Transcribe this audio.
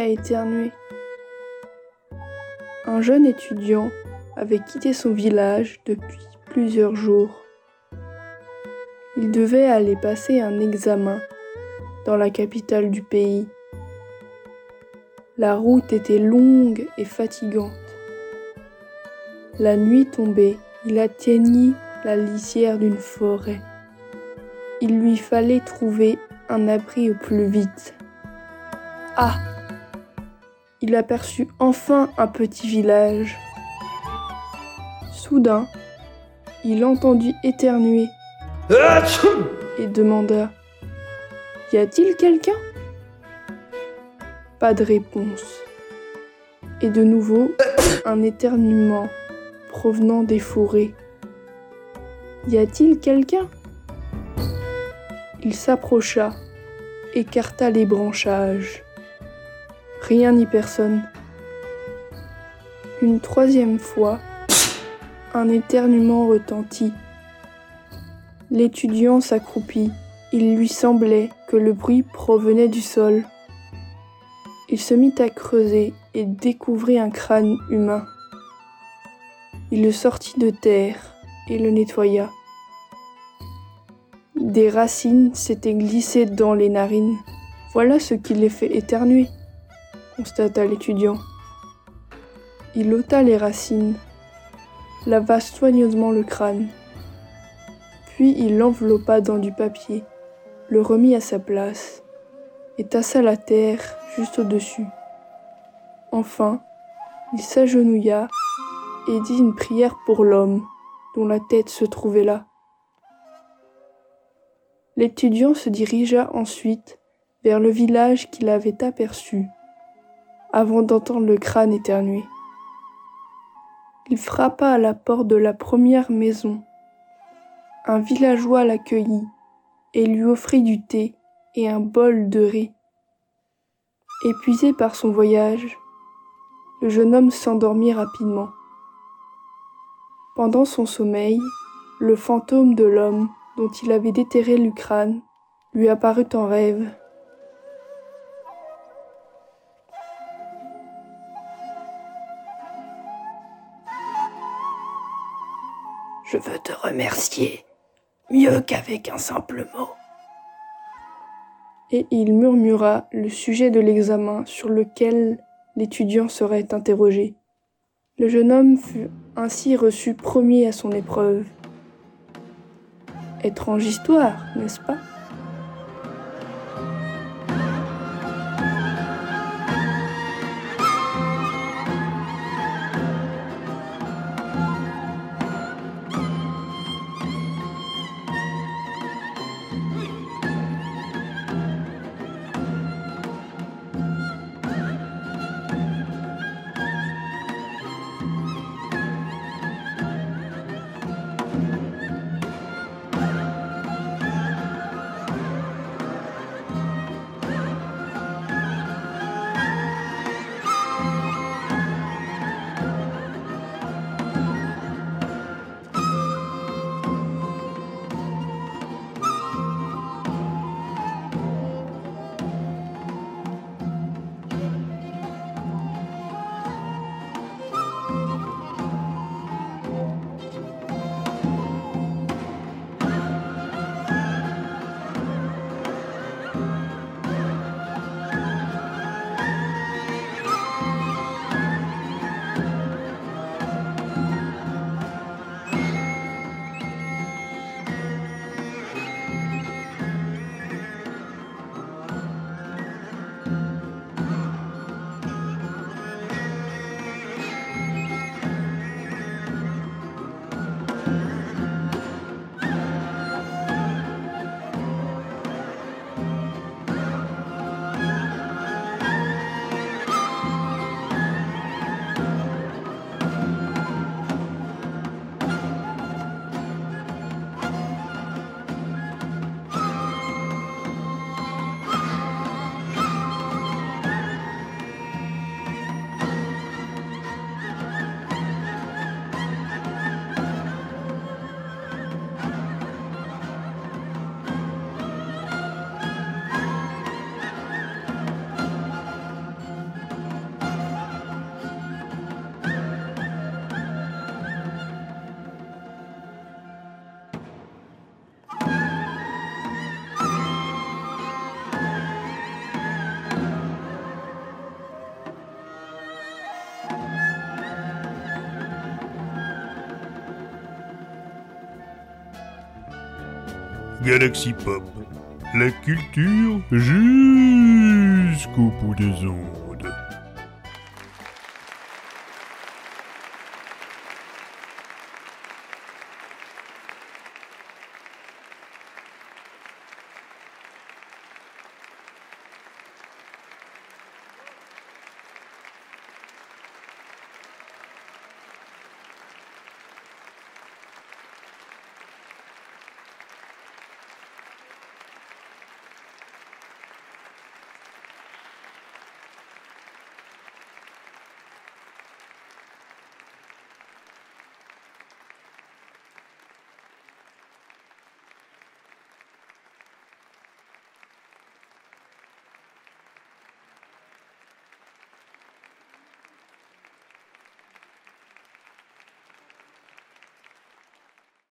à éternuer. Un jeune étudiant avait quitté son village depuis plusieurs jours. Il devait aller passer un examen dans la capitale du pays. La route était longue et fatigante. La nuit tombée, il atteignit la lisière d'une forêt. Il lui fallait trouver un abri au plus vite. Ah Il aperçut enfin un petit village. Soudain, il entendit éternuer et demanda Y a-t-il quelqu'un? Pas de réponse. Et de nouveau, un éternuement provenant des forêts. Y a-t-il quelqu'un? Il s'approcha, écarta les branchages. Rien ni personne. Une troisième fois, un éternuement retentit. L'étudiant s'accroupit. Il lui semblait que le bruit provenait du sol. Il se mit à creuser et découvrit un crâne humain. Il le sortit de terre et le nettoya. Des racines s'étaient glissées dans les narines. Voilà ce qui les fait éternuer, constata l'étudiant. Il ôta les racines, lava soigneusement le crâne, puis il l'enveloppa dans du papier, le remit à sa place et tassa la terre juste au-dessus. Enfin, il s'agenouilla et dit une prière pour l'homme dont la tête se trouvait là. L'étudiant se dirigea ensuite vers le village qu'il avait aperçu avant d'entendre le crâne éternuer. Il frappa à la porte de la première maison. Un villageois l'accueillit et lui offrit du thé et un bol de riz. Épuisé par son voyage, le jeune homme s'endormit rapidement. Pendant son sommeil, le fantôme de l'homme dont il avait déterré le crâne lui apparut en rêve. Je veux te remercier, mieux qu'avec un simple mot. Et il murmura le sujet de l'examen sur lequel l'étudiant serait interrogé. Le jeune homme fut ainsi reçu premier à son épreuve. Étrange histoire, n'est-ce pas? Galaxy Pop. La culture jusqu'au bout des ondes.